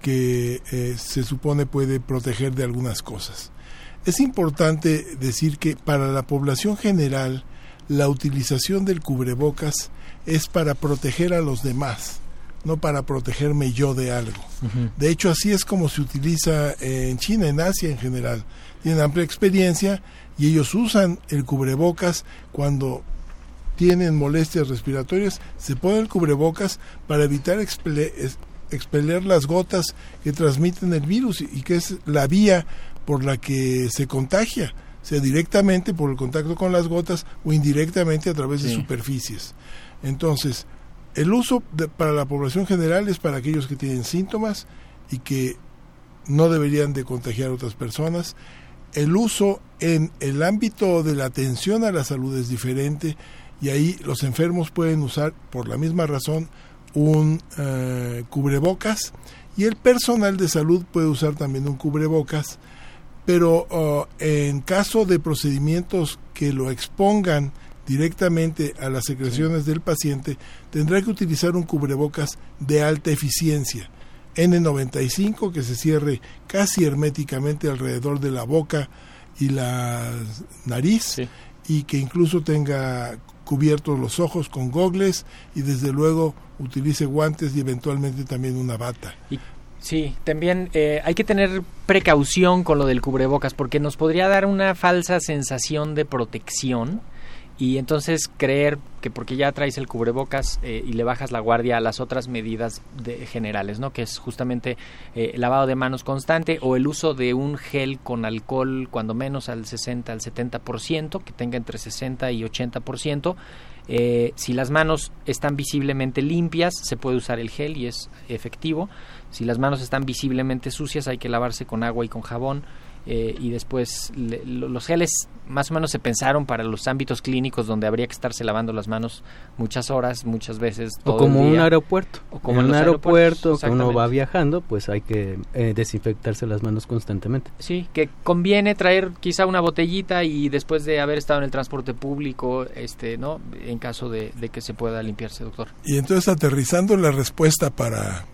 que eh, se supone puede proteger de algunas cosas. Es importante decir que para la población general la utilización del cubrebocas es para proteger a los demás, no para protegerme yo de algo. De hecho, así es como se utiliza en China, en Asia en general. Tienen amplia experiencia y ellos usan el cubrebocas cuando tienen molestias respiratorias, se ponen cubrebocas para evitar expeler las gotas que transmiten el virus y, que es la vía por la que se contagia, sea directamente por el contacto con las gotas o indirectamente a través de superficies. Entonces, el uso para la población general es para aquellos que tienen síntomas y que no deberían de contagiar a otras personas. El uso en el ámbito de la atención a la salud es diferente y ahí los enfermos pueden usar por la misma razón un eh, cubrebocas y el personal de salud puede usar también un cubrebocas, pero oh, en caso de procedimientos que lo expongan directamente a las secreciones del paciente, tendrá que utilizar un cubrebocas de alta eficiencia. N95 que se cierre casi herméticamente alrededor de la boca y la nariz y que incluso tenga cubiertos los ojos con gogles y desde luego utilice guantes y eventualmente también una bata. Sí, también eh, hay que tener precaución con lo del cubrebocas porque nos podría dar una falsa sensación de protección y entonces creer que porque ya traes el cubrebocas eh, y le bajas la guardia a las otras medidas de, generales, ¿no? Que es justamente eh, lavado de manos constante o el uso de un gel con alcohol cuando menos al 60 al 70%, que tenga entre 60 y 80%. Eh, si las manos están visiblemente limpias, se puede usar el gel y es efectivo. Si las manos están visiblemente sucias, hay que lavarse con agua y con jabón. Eh, y después los geles más o menos se pensaron para los ámbitos clínicos donde habría que estarse lavando las manos muchas horas, muchas veces. o como un aeropuerto. O como en un aeropuerto, cuando uno va viajando, pues hay que eh, desinfectarse las manos constantemente. Sí, que conviene traer quizá una botellita y después de haber estado en el transporte público, este, ¿no? En caso de, de que se pueda limpiarse, doctor. Y entonces aterrizando la respuesta para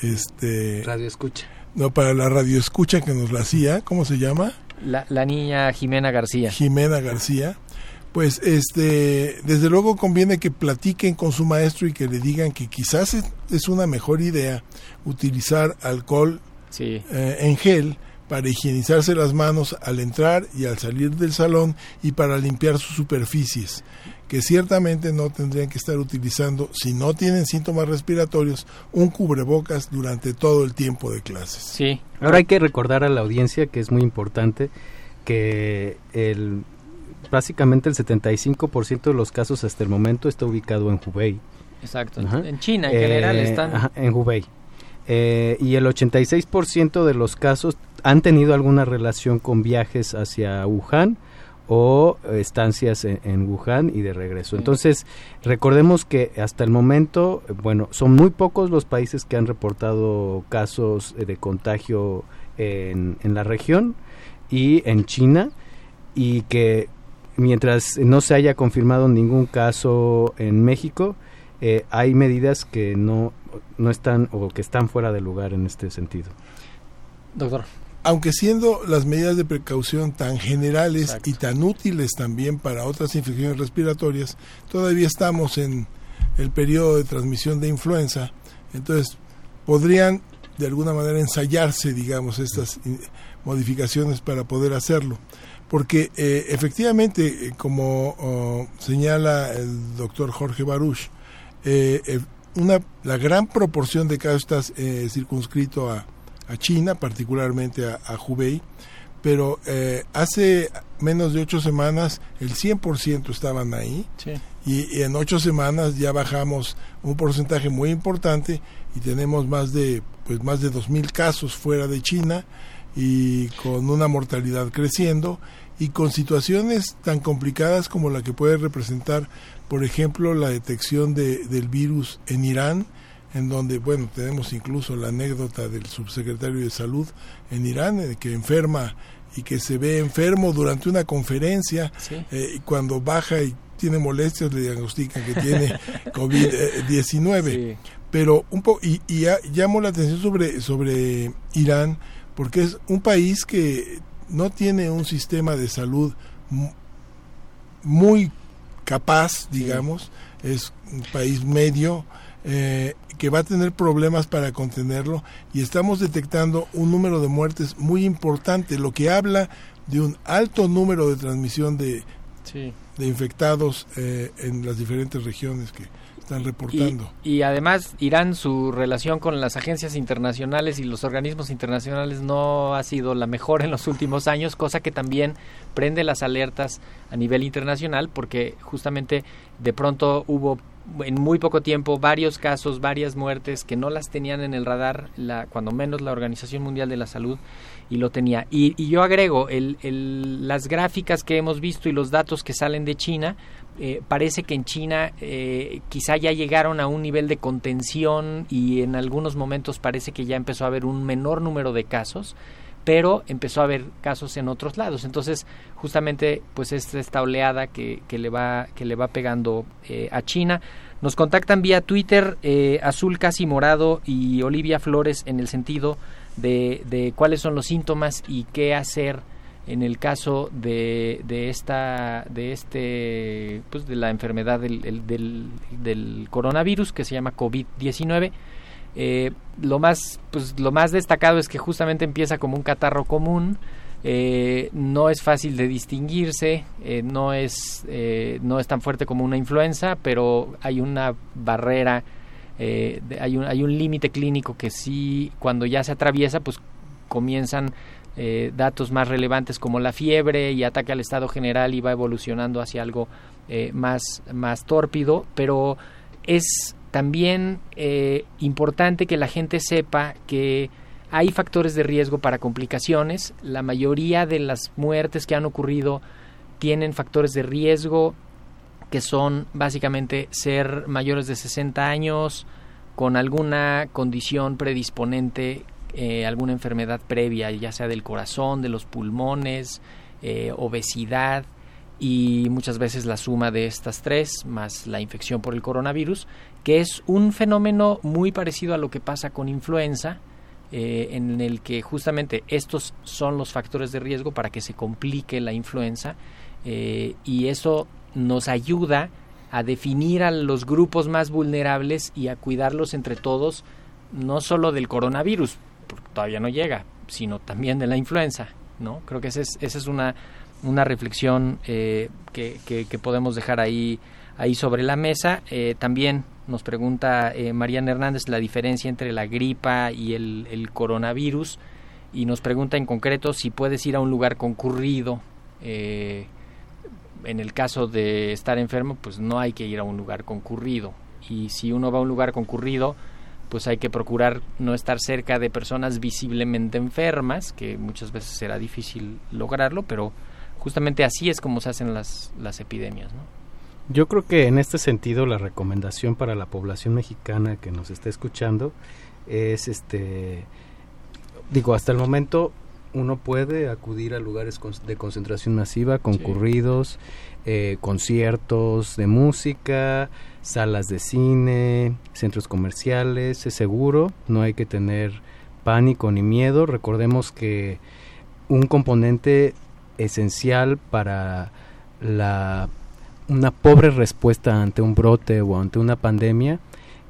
este radio escucha no para la radio escucha que nos la hacía, ¿cómo se llama? La, la niña Jimena García. Jimena García. Pues este, desde luego conviene que platiquen con su maestro y que le digan que quizás es, una mejor idea utilizar alcohol eh, en gel para higienizarse las manos al entrar y al salir del salón y para limpiar sus superficies que ciertamente no tendrían que estar utilizando, si no tienen síntomas respiratorios, un cubrebocas durante todo el tiempo de clases. Sí. Ahora hay que recordar a la audiencia que es muy importante que el básicamente el 75% de los casos hasta el momento está ubicado en Hubei. Exacto. En China en general eh, están. en Hubei. Eh, y el 86% de los casos han tenido alguna relación con viajes hacia Wuhan o estancias en, Wuhan y de regreso. Entonces, recordemos que hasta el momento, bueno, son muy pocos los países que han reportado casos de contagio en, en la región y en China y que mientras no se haya confirmado ningún caso en México, eh, hay medidas que no, no están o que están fuera de lugar en este sentido. Doctor aunque siendo las medidas de precaución tan generales y tan útiles también para otras infecciones respiratorias, todavía estamos en el periodo de transmisión de influenza, entonces podrían de alguna manera ensayarse, digamos, estas modificaciones para poder hacerlo. Porque eh, efectivamente, eh, como oh, señala el doctor Jorge Baruch, eh, una, la gran proporción de casos está circunscrito a a China, particularmente a, a Hubei, pero eh, hace menos de ocho semanas el 100% estaban ahí y, en ocho semanas ya bajamos un porcentaje muy importante y tenemos más de pues más de 2.000 casos fuera de China y con una mortalidad creciendo y con situaciones tan complicadas como la que puede representar por ejemplo la detección de, del virus en Irán en donde, bueno, tenemos incluso la anécdota del subsecretario de Salud en Irán, eh, que enferma y que se ve enfermo durante una conferencia eh, y cuando baja y tiene molestias le diagnostican que tiene COVID-19. Pero un poco, y, y llamo la atención sobre, sobre Irán, porque es un país que no tiene un sistema de salud muy capaz, digamos, es un país medio, eh, que va a tener problemas para contenerlo y estamos detectando un número de muertes muy importante, lo que habla de un alto número de transmisión de, de infectados eh, en las diferentes regiones que están reportando. Y, además, Irán, su relación con las agencias internacionales y los organismos internacionales no ha sido la mejor en los últimos años, cosa que también prende las alertas a nivel internacional, porque justamente de pronto hubo en muy poco tiempo varios casos, varias muertes que no las tenían en el radar, la, cuando menos la Organización Mundial de la Salud, y lo tenía. Y, yo agrego, el, las gráficas que hemos visto y los datos que salen de China eh, parece que en China eh, quizá ya llegaron a un nivel de contención y en algunos momentos parece que ya empezó a haber un menor número de casos, pero empezó a haber casos en otros lados. Entonces, justamente, pues es esta oleada que, que le va que le va pegando eh, a China. Nos contactan vía Twitter Azul Casi Morado y Olivia Flores en el sentido de, de cuáles son los síntomas y qué hacer en el caso de, de esta de este pues de la enfermedad del, del, coronavirus que se llama COVID-19 eh, lo más pues lo más destacado es que justamente empieza como un catarro común. Eh, no es fácil de distinguirse eh, no es no es tan fuerte como una influenza pero hay una barrera hay un hay un límite clínico que sí cuando ya se atraviesa pues comienzan eh, datos más relevantes como la fiebre y ataque al estado general y va evolucionando hacia algo eh, más, más tórpido, pero es también eh, importante que la gente sepa que hay factores de riesgo para complicaciones. La mayoría de las muertes que han ocurrido tienen factores de riesgo que son básicamente ser mayores de 60 años con alguna condición predisponente eh, alguna enfermedad previa, ya sea del corazón, de los pulmones, eh, obesidad y muchas veces la suma de estas tres más la infección por el coronavirus, que es un fenómeno muy parecido a lo que pasa con influenza, eh, en el que justamente estos son los factores de riesgo para que se complique la influenza y eso nos ayuda a definir a los grupos más vulnerables y a cuidarlos entre todos, no solo del coronavirus, porque todavía no llega, sino también de la influenza, ¿no? Creo que esa es, esa es una, una reflexión eh, que, que, podemos dejar ahí, ahí sobre la mesa. Eh, también nos pregunta eh, Mariana Hernández la diferencia entre la gripa y el, el, coronavirus y nos pregunta en concreto si puedes ir a un lugar concurrido. en el caso de estar enfermo, pues no hay que ir a un lugar concurrido. Y si uno va a un lugar concurrido, pues hay que procurar no estar cerca de personas visiblemente enfermas, que muchas veces será difícil lograrlo, pero justamente así es como se hacen las, las epidemias. ¿no? Yo creo que en este sentido la recomendación para la población mexicana que nos está escuchando es, este, digo, hasta el momento uno puede acudir a lugares de concentración masiva, concurridos, eh, conciertos de música, salas de cine, centros comerciales, es seguro, no hay que tener pánico ni miedo. Recordemos que un componente esencial para la una pobre respuesta ante un brote o ante una pandemia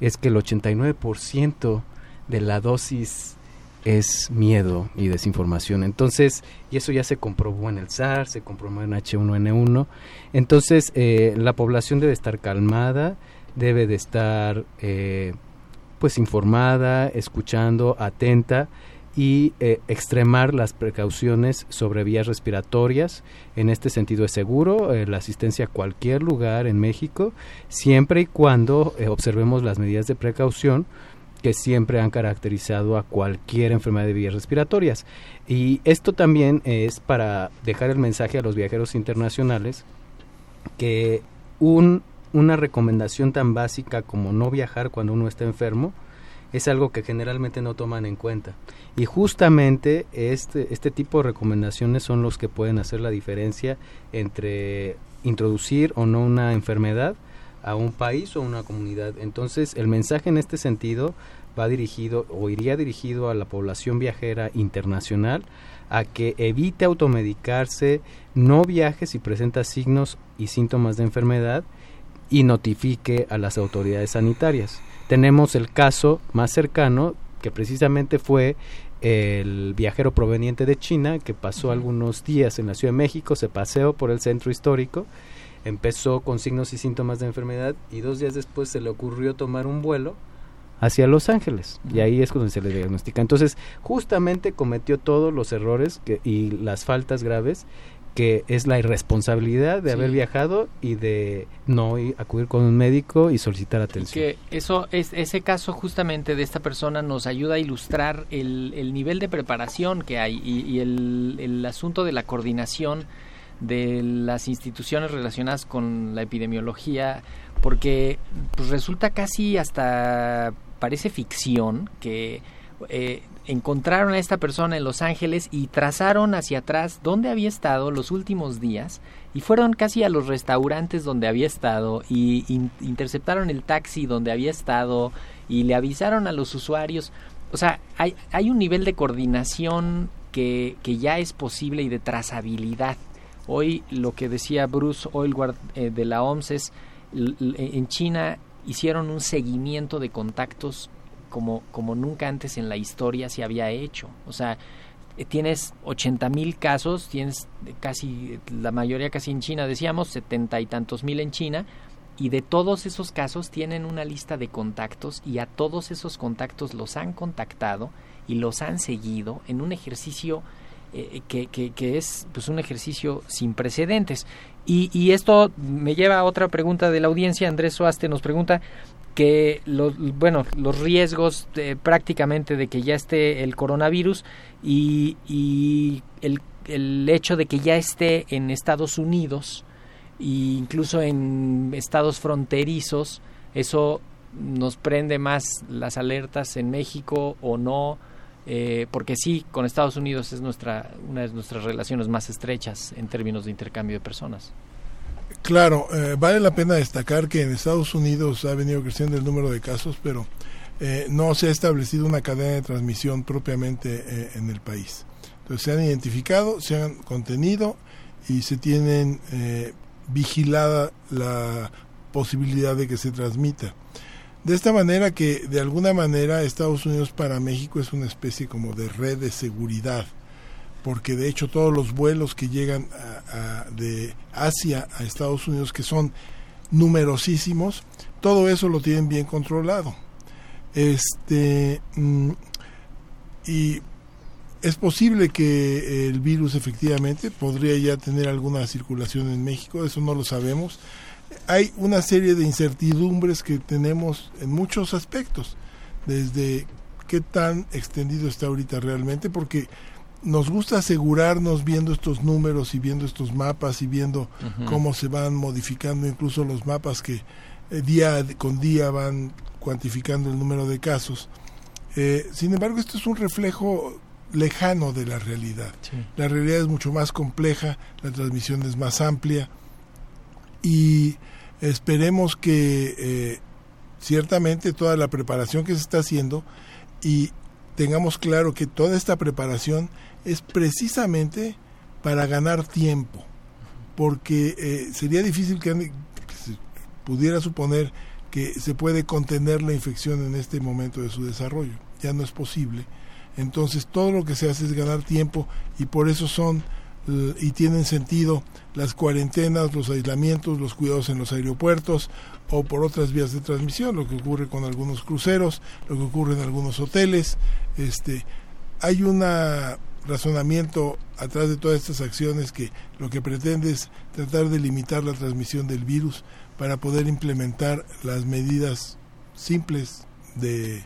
es que el 89% de la dosis es miedo y desinformación. Entonces, y eso ya se comprobó en el SARS, se comprobó en H1N1. Entonces, eh, la población debe estar calmada, debe de estar eh, pues informada, escuchando, atenta y eh, extremar las precauciones sobre vías respiratorias. En este sentido es seguro la asistencia a cualquier lugar en México, siempre y cuando observemos las medidas de precaución que siempre han caracterizado a cualquier enfermedad de vías respiratorias. Y esto también es para dejar el mensaje a los viajeros internacionales que un, una recomendación tan básica como no viajar cuando uno está enfermo es algo que generalmente no toman en cuenta. Y justamente este, este tipo de recomendaciones son los que pueden hacer la diferencia entre introducir o no una enfermedad a un país o una comunidad. Entonces, el mensaje en este sentido va dirigido o iría dirigido a la población viajera internacional a que evite automedicarse, no viaje si presenta signos y síntomas de enfermedad y notifique a las autoridades sanitarias. Tenemos el caso más cercano que precisamente fue el viajero proveniente de China que pasó algunos días en la Ciudad de México, se paseó por el centro histórico empezó con signos y síntomas de enfermedad y dos días después se le ocurrió tomar un vuelo hacia Los Ángeles y ahí es cuando se le diagnostica. Entonces, justamente cometió todos los errores que, y las faltas graves que es la irresponsabilidad de haber viajado y de no acudir con un médico y solicitar atención. que eso es ese caso justamente de esta persona nos ayuda a ilustrar el, el nivel de preparación que hay y, y el, el asunto de la coordinación de las instituciones relacionadas con la epidemiología, porque pues, resulta casi hasta parece ficción que eh, encontraron a esta persona en Los Ángeles y trazaron hacia atrás dónde había estado los últimos días y fueron casi a los restaurantes donde había estado y interceptaron el taxi donde había estado y le avisaron a los usuarios. O sea, hay, hay un nivel de coordinación que, que ya es posible y de trazabilidad. Hoy lo que decía Bruce Oilward eh, de la OMS es, en China hicieron un seguimiento de contactos como, como nunca antes en la historia se había hecho. O sea, eh, tienes 80 mil casos, tienes casi, la mayoría casi en China, decíamos, setenta y tantos mil en China, y de todos esos casos tienen una lista de contactos y a todos esos contactos los han contactado y los han seguido en un ejercicio eh, que, que, es pues un ejercicio sin precedentes. Y, y, esto me lleva a otra pregunta de la audiencia. Andrés Suaste nos pregunta que los, bueno, los riesgos prácticamente de que ya esté el coronavirus y, y el, el, hecho de que ya esté en Estados Unidos e incluso en estados fronterizos, eso nos prende más las alertas en México o no, eh, porque sí, con Estados Unidos es nuestra, una de nuestras relaciones más estrechas en términos de intercambio de personas. Claro, eh, vale la pena destacar que en Estados Unidos ha venido creciendo el número de casos, pero eh, no se ha establecido una cadena de transmisión propiamente eh, en el país. Entonces se han identificado, se han contenido y se tienen vigilada la posibilidad de que se transmita. De esta manera que de alguna manera Estados Unidos para México es una especie como de red de seguridad porque de hecho todos los vuelos que llegan de Asia a Estados Unidos, que son numerosísimos, todo eso lo tienen bien controlado. Este, mm, y es posible que el virus efectivamente podría ya tener alguna circulación en México, eso no lo sabemos. Hay una serie de incertidumbres que tenemos en muchos aspectos, desde qué tan extendido está ahorita realmente, porque nos gusta asegurarnos viendo estos números y viendo estos mapas y viendo cómo se van modificando incluso los mapas que eh, día con día van cuantificando el número de casos. Eh, sin embargo, esto es un reflejo lejano de la realidad. La realidad es mucho más compleja, la transmisión es más amplia y esperemos que eh, ciertamente toda la preparación que se está haciendo y tengamos claro que toda esta preparación es precisamente para ganar tiempo, porque eh, sería difícil que, se pudiera suponer que se puede contener la infección en este momento de su desarrollo. Ya no es posible. Entonces todo lo que se hace es ganar tiempo y por eso son y tienen sentido las cuarentenas, los aislamientos, los cuidados en los aeropuertos o por otras vías de transmisión, lo que ocurre con algunos cruceros, lo que ocurre en algunos hoteles. Este, hay una razonamiento atrás de todas estas acciones que lo que pretende es tratar de limitar la transmisión del virus para poder implementar las medidas simples de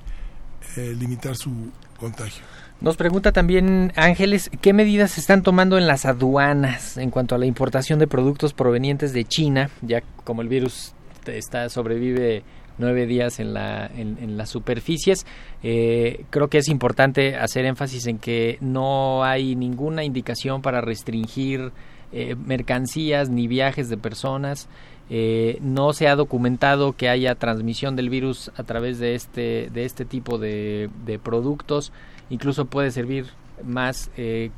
eh, limitar su contagio. Nos pregunta también Ángeles, ¿qué medidas se están tomando en las aduanas en cuanto a la importación de productos provenientes de China? Ya como el virus está sobrevive nueve días en, la, en, las superficies. Eh, creo que es importante hacer énfasis en que no hay ninguna indicación para restringir eh, mercancías ni viajes de personas. Eh, no se ha documentado que haya transmisión del virus a través de este, de este tipo de, de productos. Incluso puede servir más eh,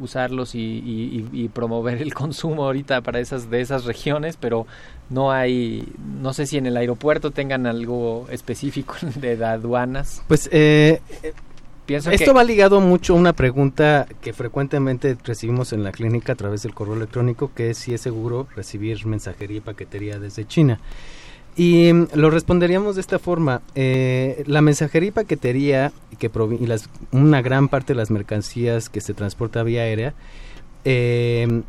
usarlos y, promover el consumo ahorita para esas de esas regiones pero no hay no sé si en el aeropuerto tengan algo específico de aduanas. Pues eh, Pienso esto va ligado mucho a una pregunta que frecuentemente recibimos en la clínica a través del correo electrónico que es si es seguro recibir mensajería y paquetería desde China y mm, lo responderíamos de esta forma. Eh, la mensajería y paquetería que y las, una gran parte de las mercancías que se transporta vía aérea eh,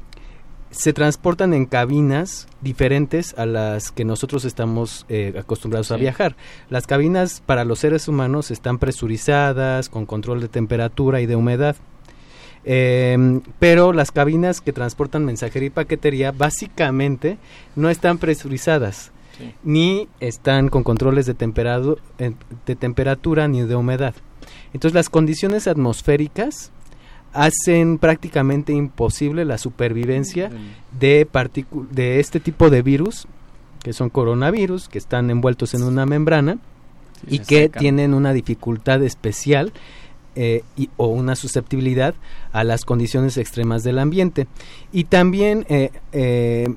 se transportan en cabinas diferentes a las que nosotros estamos eh, acostumbrados a viajar. Las cabinas para los seres humanos están presurizadas, con control de temperatura y de humedad. Eh, pero las cabinas que transportan mensajería y paquetería básicamente no están presurizadas ni están con controles de, temperado- de temperatura ni de humedad. Entonces las condiciones atmosféricas hacen prácticamente imposible la supervivencia de, particu- de este tipo de virus, que son coronavirus, que están envueltos en una membrana y que secan. tienen una dificultad especial eh, y- o una susceptibilidad a las condiciones extremas del ambiente. Y también, eh, eh,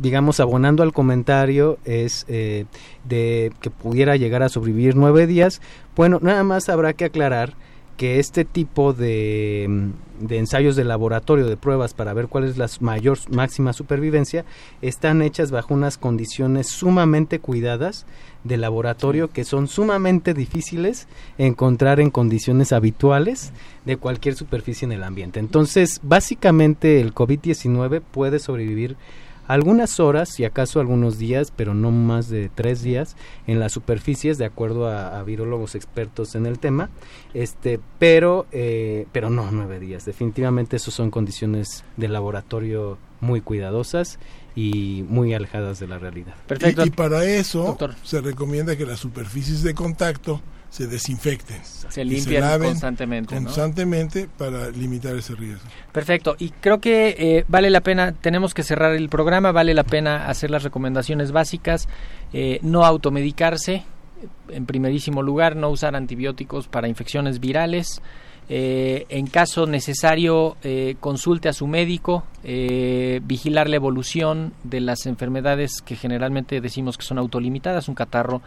digamos, abonando al comentario, es eh, de que pudiera llegar a sobrevivir nueve días. Bueno, nada más habrá que aclarar que este tipo de, mm, de ensayos de laboratorio, de pruebas para ver cuál es la mayor, máxima supervivencia, están hechas bajo unas condiciones sumamente cuidadas de laboratorio que son sumamente difíciles encontrar en condiciones habituales de cualquier superficie en el ambiente. Entonces, básicamente el COVID-19 puede sobrevivir algunas horas, si acaso algunos días, pero no más de tres días en las superficies, de acuerdo a, a virólogos expertos en el tema. Este, pero, eh, pero no nueve días. Definitivamente, esos son condiciones de laboratorio muy cuidadosas y muy alejadas de la realidad. Y, y para eso se recomienda que las superficies de contacto se desinfecten. Se limpian laven constantemente, ¿no? Constantemente para limitar ese riesgo. Perfecto. Y creo que eh, vale la pena, tenemos que cerrar el programa, vale la pena hacer las recomendaciones básicas, eh, no automedicarse, en primerísimo lugar, no usar antibióticos para infecciones virales. Eh, en caso necesario, eh, consulte a su médico, eh, vigilar la evolución de las enfermedades que generalmente decimos que son autolimitadas, un catarro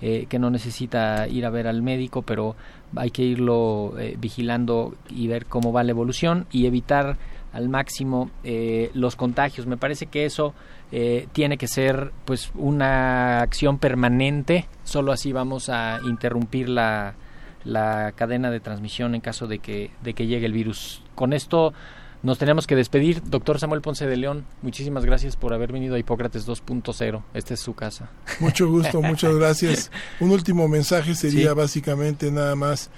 eh, que no necesita ir a ver al médico, pero hay que irlo eh, vigilando y ver cómo va la evolución y evitar al máximo eh, los contagios. Me parece que eso eh, tiene que ser pues una acción permanente. Solo así vamos a interrumpir la, la cadena de transmisión en caso de que, de que llegue el virus. Con esto nos tenemos que despedir. Doctor Samuel Ponce de León, muchísimas gracias por haber venido a Hipócrates 2.0. Esta es su casa. Mucho gusto, muchas gracias. Un último mensaje sería Sí. básicamente nada más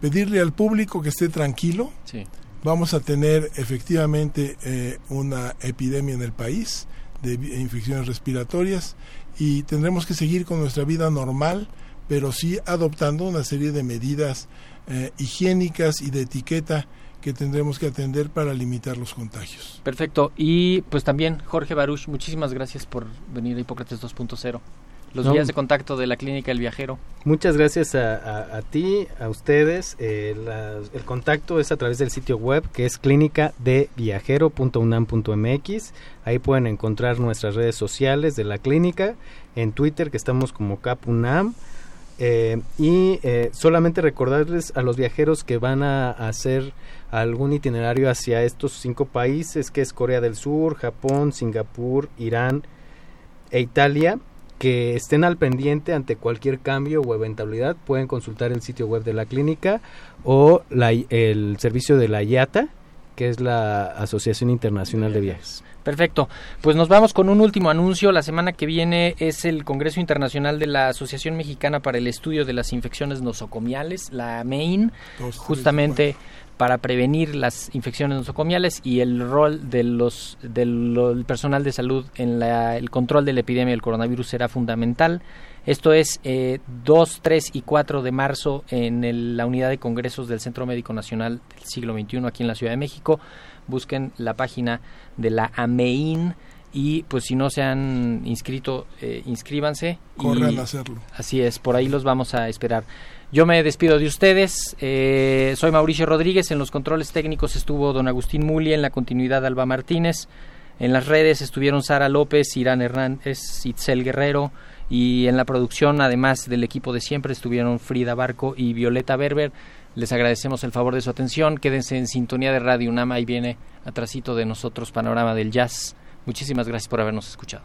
pedirle al público que esté tranquilo. Sí. Vamos a tener efectivamente eh, una epidemia en el país de infecciones respiratorias y tendremos que seguir con nuestra vida normal, pero sí adoptando una serie de medidas eh, higiénicas y de etiqueta que tendremos que atender para limitar los contagios. Perfecto. Y pues también Jorge Baruch, muchísimas gracias por venir a Hipócrates 2.0. Los No. vías de contacto de la Clínica El Viajero. Muchas gracias a, a- a ti, a ustedes. Eh, la- el contacto es a través del sitio web que es clínicadeviajero.unam.mx. Ahí pueden encontrar nuestras redes sociales de la clínica. En Twitter que estamos como CapUNAM. Eh, y eh, solamente recordarles a los viajeros que van a hacer algún itinerario hacia estos cinco países que es Corea del Sur, Japón, Singapur, Irán e Italia que estén al pendiente ante cualquier cambio o eventualidad. Pueden consultar el sitio web de la clínica o la- el servicio de la IATA que es la Asociación Internacional de Viajes. Perfecto. Pues nos vamos con un último anuncio. La semana que viene es el Congreso Internacional de la Asociación Mexicana para el Estudio de las Infecciones Nosocomiales, la MEIN, Dos, tres, justamente para prevenir las infecciones nosocomiales y el rol de los del personal de salud en la- el control de la epidemia del coronavirus será fundamental. Esto es eh, 2, 3 y 4 de marzo en el- la unidad de congresos del Centro Médico Nacional del siglo XXI aquí en la Ciudad de México. Busquen la página de la AMEIN y pues si no se han inscrito, eh, inscríbanse. Corran a hacerlo. Así es, por ahí los vamos a esperar. Yo me despido de ustedes. eh, soy Mauricio Rodríguez. En los controles técnicos estuvo don Agustín Muli. En la continuidad, Alba Martínez. En las redes estuvieron Sara López, Irán Hernández, Itzel Guerrero. Y en la producción, además del equipo de siempre, estuvieron Frida Barco y Violeta Berber. Les agradecemos el favor de su atención. Quédense en sintonía de Radio Unama. Ahí viene atrasito de nosotros Panorama del Jazz. Muchísimas gracias por habernos escuchado.